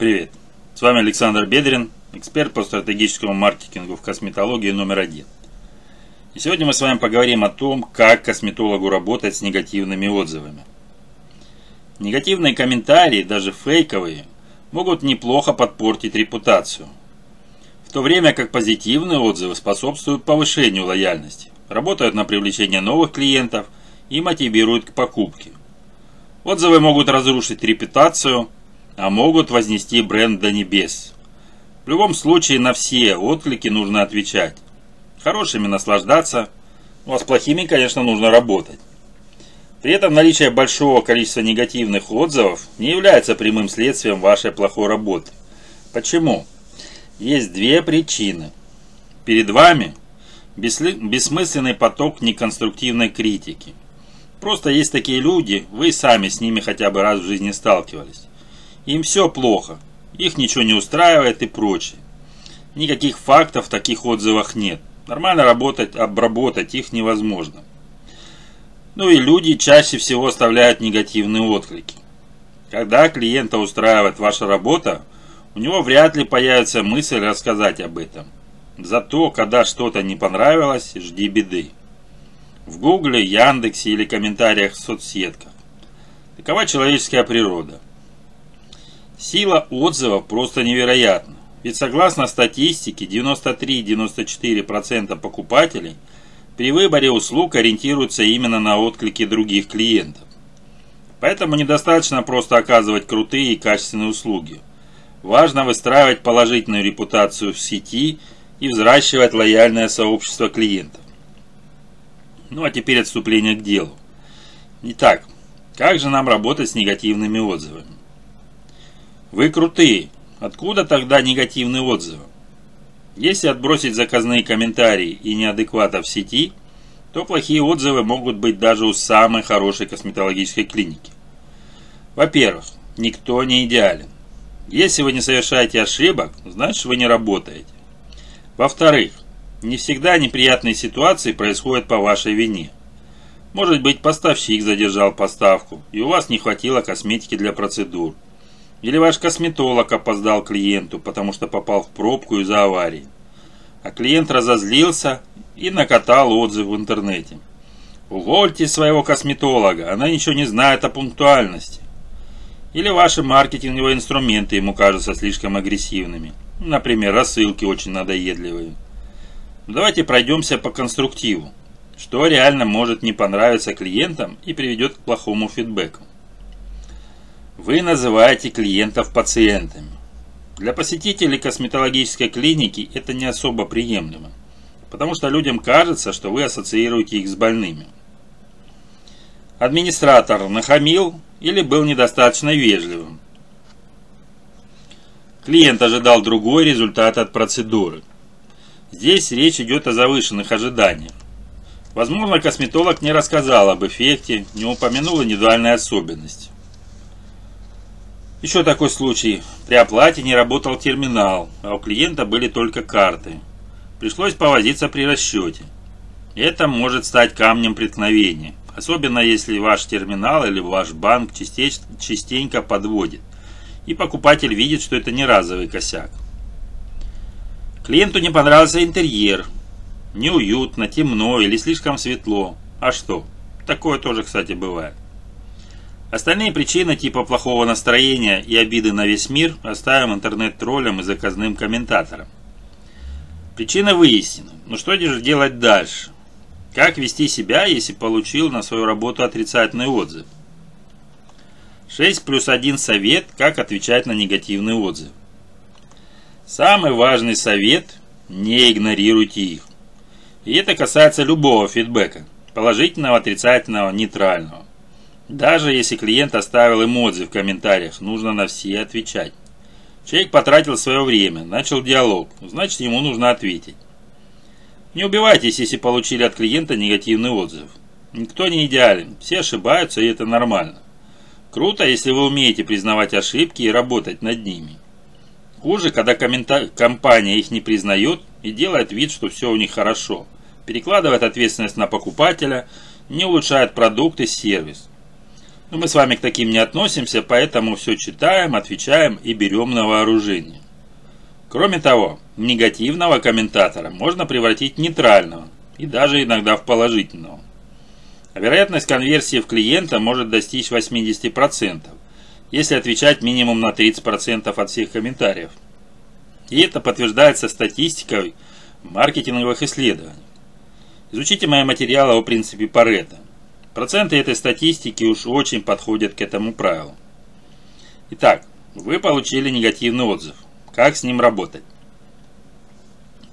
Привет! С вами Александр Бедрин, эксперт по стратегическому маркетингу в косметологии номер один. И сегодня мы с вами поговорим о том, как косметологу работать с негативными отзывами. Негативные комментарии, даже фейковые, могут неплохо подпортить репутацию. В то время как позитивные отзывы способствуют повышению лояльности, работают на привлечение новых клиентов и мотивируют к покупке. Отзывы могут разрушить репутацию – а могут вознести бренд до небес. В любом случае на все отклики нужно отвечать. Хорошими наслаждаться, ну а с плохими, конечно, нужно работать. При этом наличие большого количества негативных отзывов не является прямым следствием вашей плохой работы. Почему? Есть две причины. Перед вами бессмысленный поток неконструктивной критики. Просто есть такие люди, вы сами с ними хотя бы раз в жизни сталкивались. Им все плохо, их ничего не устраивает и прочее. Никаких фактов в таких отзывах нет. Нормально работать, обработать их невозможно. Ну и люди чаще всего оставляют негативные отклики. Когда клиента устраивает ваша работа, у него вряд ли появится мысль рассказать об этом. Зато, когда что-то не понравилось, жди беды. В Гугле, Яндексе или комментариях в соцсетках. Такова человеческая природа. Сила отзывов просто невероятна. Ведь согласно статистике, 93-94% покупателей при выборе услуг ориентируются именно на отклики других клиентов. Поэтому недостаточно просто оказывать крутые и качественные услуги. Важно выстраивать положительную репутацию в сети и взращивать лояльное сообщество клиентов. Ну а теперь отступление к делу. Итак, как же нам работать с негативными отзывами? Вы крутые. Откуда тогда негативные отзывы? Если отбросить заказные комментарии и неадеквата в сети, то плохие отзывы могут быть даже у самой хорошей косметологической клиники. Во-первых, никто не идеален. Если вы не совершаете ошибок, значит вы не работаете. Во-вторых, не всегда неприятные ситуации происходят по вашей вине. Может быть поставщик задержал поставку и у вас не хватило косметики для процедур. Или ваш косметолог опоздал клиенту, потому что попал в пробку из-за аварии. А клиент разозлился и накатал отзыв в интернете. Увольте своего косметолога, она ничего не знает о пунктуальности. Или ваши маркетинговые инструменты ему кажутся слишком агрессивными. Например, рассылки очень надоедливые. Давайте пройдемся по конструктиву. Что реально может не понравиться клиентам и приведет к плохому фидбэку. Вы называете клиентов пациентами. Для посетителей косметологической клиники это не особо приемлемо, потому что людям кажется, что вы ассоциируете их с больными. Администратор нахамил или был недостаточно вежливым. Клиент ожидал другой результат от процедуры. Здесь речь идет о завышенных ожиданиях. Возможно, косметолог не рассказал об эффекте, не упомянул индивидуальные особенности. Еще такой случай. При оплате не работал терминал, а у клиента были только карты. Пришлось повозиться при расчете. Это может стать камнем преткновения, особенно если ваш терминал или ваш банк частенько подводит, и покупатель видит, что это не разовый косяк. Клиенту не понравился интерьер. Неуютно, темно или слишком светло. А что? Такое тоже, кстати, бывает. Остальные причины типа плохого настроения и обиды на весь мир оставим интернет-троллям и заказным комментаторам. Причины выяснены. Но что же делать дальше? Как вести себя, если получил на свою работу отрицательный отзыв? 6 плюс 1 совет, как отвечать на негативный отзыв. Самый важный совет – не игнорируйте их. И это касается любого фидбэка – положительного, отрицательного, нейтрального. Даже если клиент оставил эмодзи в комментариях, нужно на все отвечать. Человек потратил свое время, начал диалог, значит ему нужно ответить. Не убивайтесь, если получили от клиента негативный отзыв. Никто не идеален, все ошибаются и это нормально. Круто, если вы умеете признавать ошибки и работать над ними. Хуже, когда компания их не признает и делает вид, что все у них хорошо. Перекладывает ответственность на покупателя, не улучшает продукт и сервис. Но мы с вами к таким не относимся, поэтому все читаем, отвечаем и берем на вооружение. Кроме того, негативного комментатора можно превратить в нейтрального и даже иногда в положительного. А вероятность конверсии в клиента может достичь 80%, если отвечать минимум на 30% от всех комментариев. И это подтверждается статистикой маркетинговых исследований. Изучите мои материалы о принципе Паретта. Проценты этой статистики уж очень подходят к этому правилу. Итак, вы получили негативный отзыв – как с ним работать?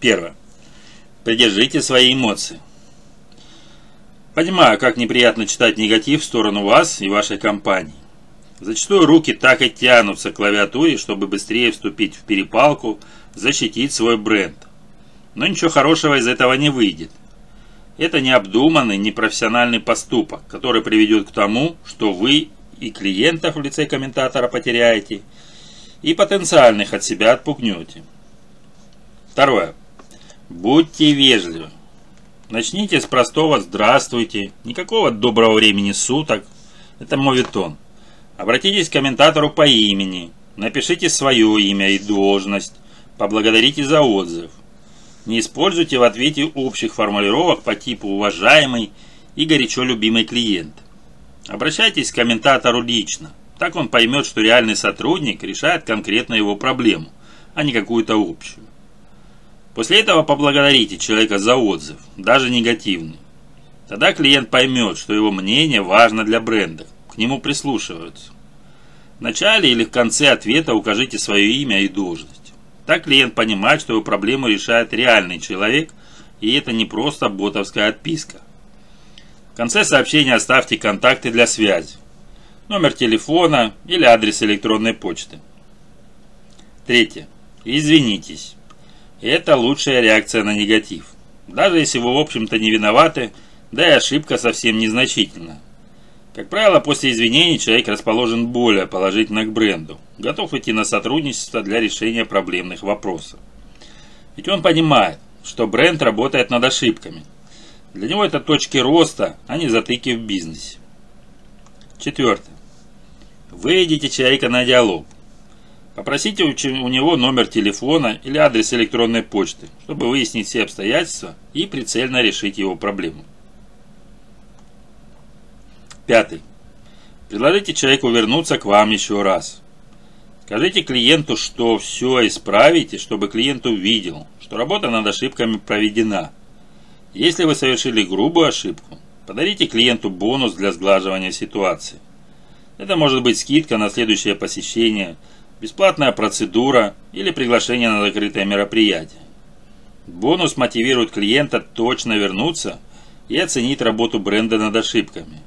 Первое. Придержите свои эмоции. Понимаю, как неприятно читать негатив в сторону вас и вашей компании. Зачастую руки так и тянутся к клавиатуре, чтобы быстрее вступить в перепалку, защитить свой бренд. Но ничего хорошего из этого не выйдет. Это необдуманный, непрофессиональный поступок, который приведет к тому, что вы и клиентов в лице комментатора потеряете, и потенциальных от себя отпугнете. Второе. Будьте вежливы. Начните с простого «здравствуйте», никакого доброго времени суток, это моветон. Обратитесь к комментатору по имени, напишите свое имя и должность, поблагодарите за отзыв. Не используйте в ответе общих формулировок по типу «уважаемый» и «горячо любимый клиент». Обращайтесь к комментатору лично – так он поймет, что реальный сотрудник решает конкретно его проблему, а не какую-то общую. После этого поблагодарите человека за отзыв, даже негативный. Тогда клиент поймет, что его мнение важно для бренда, к нему прислушиваются. В начале или в конце ответа укажите свое имя и должность. Так клиент понимает, что его проблему решает реальный человек, и это не просто ботовская отписка. В конце сообщения оставьте контакты для связи номер телефона или адрес электронной почты. Третье. Извинитесь. Это лучшая реакция на негатив. Даже если вы в общем-то не виноваты, да и ошибка совсем незначительна. Как правило, после извинений человек расположен более положительно к бренду, готов идти на сотрудничество для решения проблемных вопросов. Ведь он понимает, что бренд работает над ошибками. Для него это точки роста, а не затыки в бизнесе. Четвертое. Выведите человека на диалог. Попросите у него номер телефона или адрес электронной почты, чтобы выяснить все обстоятельства и прицельно решить его проблему. Пятый. Предложите человеку вернуться к вам еще раз. Скажите клиенту, что все исправите, чтобы клиент увидел, что работа над ошибками проведена. Если вы совершили грубую ошибку, подарите клиенту бонус для сглаживания ситуации. Это может быть скидка на следующее посещение, бесплатная процедура или приглашение на закрытое мероприятие. Бонус мотивирует клиента точно вернуться и оценить работу бренда над ошибками.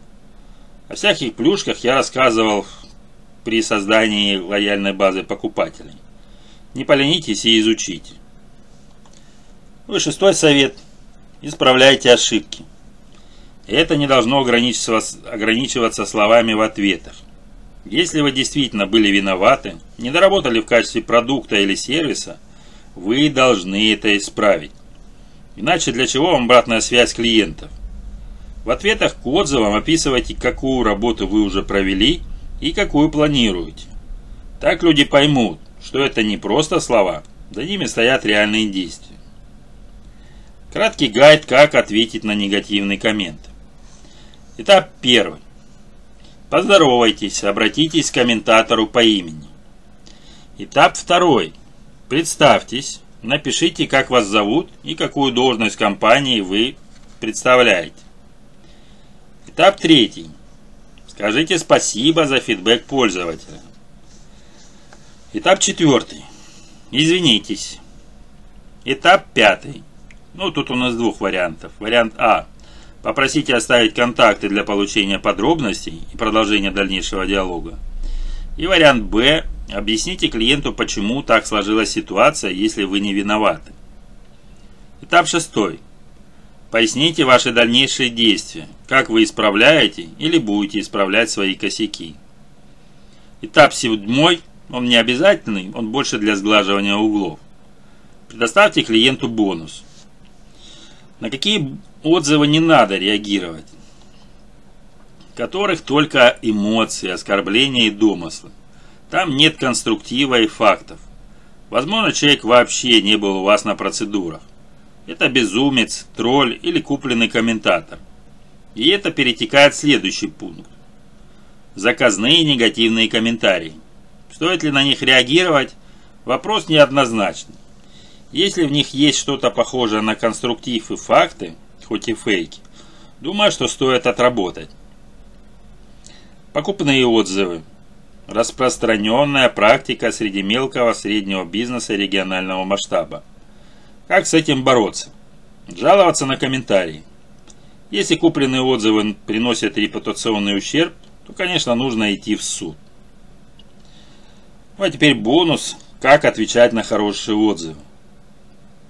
О всяких плюшках я рассказывал при создании лояльной базы покупателей. Не поленитесь и изучите. Ну и шестой совет. Исправляйте ошибки. Это не должно ограничиваться, ограничиваться словами в ответах. Если вы действительно были виноваты, не доработали в качестве продукта или сервиса, вы должны это исправить. Иначе для чего вам обратная связь клиентов? В ответах к отзывам описывайте, какую работу вы уже провели и какую планируете. Так люди поймут, что это не просто слова, за ними стоят реальные действия. Краткий гайд, как ответить на негативный коммент. Этап первый. Поздоровайтесь, обратитесь к комментатору по имени. Этап второй. Представьтесь, напишите, как вас зовут и какую должность компании вы представляете. Этап третий. Скажите спасибо за фидбэк пользователя. Этап четвертый. Извинитесь. Этап пятый. Ну, тут у нас двух вариантов. Вариант А. Попросите оставить контакты для получения подробностей и продолжения дальнейшего диалога. И вариант Б. Объясните клиенту, почему так сложилась ситуация, если вы не виноваты. Этап шестой. Поясните ваши дальнейшие действия, как вы исправляете или будете исправлять свои косяки. Этап седьмой, он не обязательный, он больше для сглаживания углов. Предоставьте клиенту бонус. На какие отзывы не надо реагировать. которых только эмоции, оскорбления и домыслы. Там нет конструктива и фактов. Возможно, человек вообще не был у вас на процедурах. Это безумец, тролль или купленный комментатор. И это перетекает в следующий пункт. Заказные негативные комментарии. Стоит ли на них реагировать? Вопрос неоднозначный. Если в них есть что-то похожее на конструктив и факты, хоть и фейки, думаю, что стоит отработать. Покупные отзывы. Распространенная практика среди мелкого среднего бизнеса регионального масштаба. Как с этим бороться? Жаловаться на комментарии. Если купленные отзывы приносят репутационный ущерб, то, конечно, нужно идти в суд. Ну а теперь бонус, как отвечать на хорошие отзывы.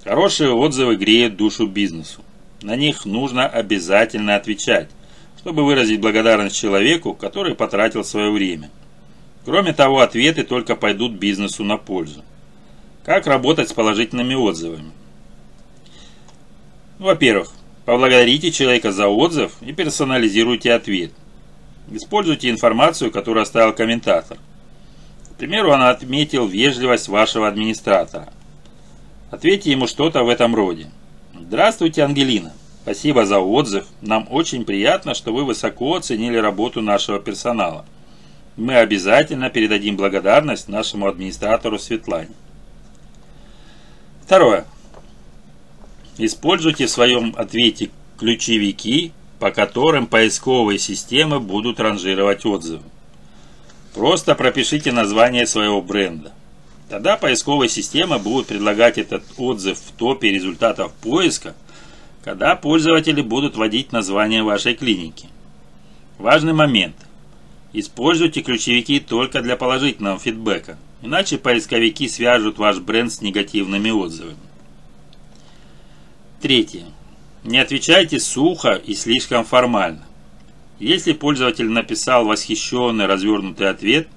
Хорошие отзывы греют душу бизнесу. На них нужно обязательно отвечать, чтобы выразить благодарность человеку, который потратил свое время. Кроме того, ответы только пойдут бизнесу на пользу. Как работать с положительными отзывами? Во-первых, Поблагодарите человека за отзыв и персонализируйте ответ. Используйте информацию, которую оставил комментатор. К примеру, он отметил вежливость вашего администратора. Ответьте ему что-то в этом роде. Здравствуйте, Ангелина. Спасибо за отзыв. Нам очень приятно, что вы высоко оценили работу нашего персонала. Мы обязательно передадим благодарность нашему администратору Светлане. Второе. Используйте в своем ответе ключевики, по которым поисковые системы будут ранжировать отзывы. Просто пропишите название своего бренда. Тогда поисковые системы будут предлагать этот отзыв в топе результатов поиска, когда пользователи будут вводить название вашей клиники. Важный момент. Используйте ключевики только для положительного фидбэка, иначе поисковики свяжут ваш бренд с негативными отзывами. Третье. Не отвечайте сухо и слишком формально. Если пользователь написал восхищенный развернутый ответ,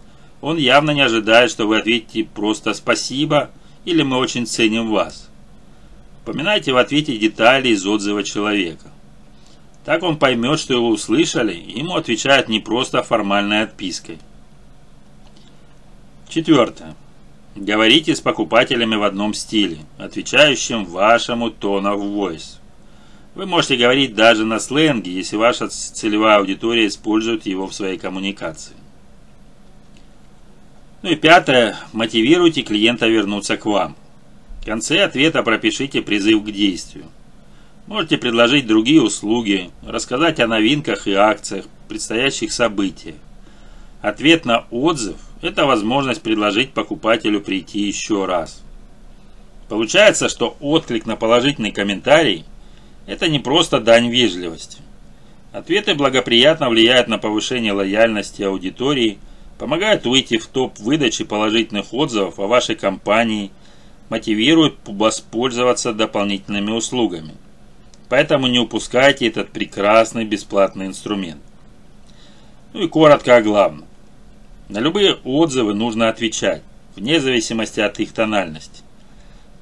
он явно не ожидает, что вы ответите просто «спасибо» или «мы очень ценим вас». Упоминайте в ответе детали из отзыва человека. Так он поймет, что его услышали, и ему отвечают не просто формальной отпиской. Четвертое. Говорите с покупателями в одном стиле, отвечающем вашему тону в voice. Вы можете говорить даже на сленге, если ваша целевая аудитория использует его в своей коммуникации. Ну и пятое. Мотивируйте клиента вернуться к вам. В конце ответа пропишите призыв к действию. Можете предложить другие услуги, рассказать о новинках и акциях, предстоящих событиях. Ответ на отзыв – это возможность предложить покупателю прийти еще раз. Получается, что отклик на положительный комментарий – это не просто дань вежливости. Ответы благоприятно влияют на повышение лояльности аудитории, помогают выйти в топ выдачи положительных отзывов о вашей компании, мотивируют воспользоваться дополнительными услугами. Поэтому не упускайте этот прекрасный бесплатный инструмент. Ну и коротко о главном. На любые отзывы нужно отвечать, вне зависимости от их тональности.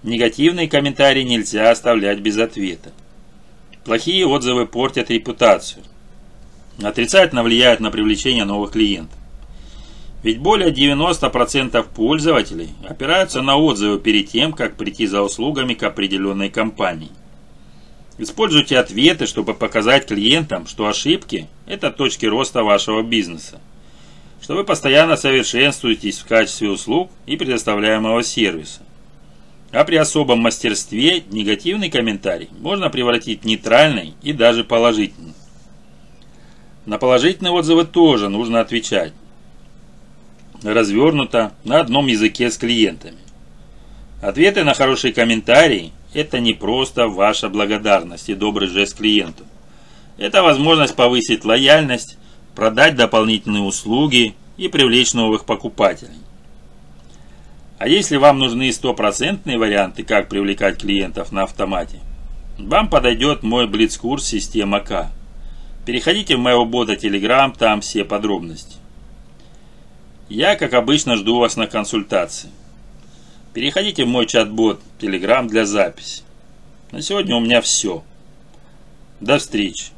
Негативные комментарии нельзя оставлять без ответа. Плохие отзывы портят репутацию. Отрицательно влияют на привлечение новых клиентов. Ведь более 90% пользователей опираются на отзывы перед тем, как прийти за услугами к определенной компании. Используйте ответы, чтобы показать клиентам, что ошибки – это точки роста вашего бизнеса что вы постоянно совершенствуетесь в качестве услуг и предоставляемого сервиса. А при особом мастерстве негативный комментарий можно превратить в нейтральный и даже положительный. На положительные отзывы тоже нужно отвечать. Развернуто на одном языке с клиентами. Ответы на хорошие комментарии – это не просто ваша благодарность и добрый жест клиенту. Это возможность повысить лояльность продать дополнительные услуги и привлечь новых покупателей. А если вам нужны стопроцентные варианты, как привлекать клиентов на автомате, вам подойдет мой блиц-курс «Система К». Переходите в моего бота Telegram, там все подробности. Я, как обычно, жду вас на консультации. Переходите в мой чат-бот Telegram для записи. На сегодня у меня все. До встречи.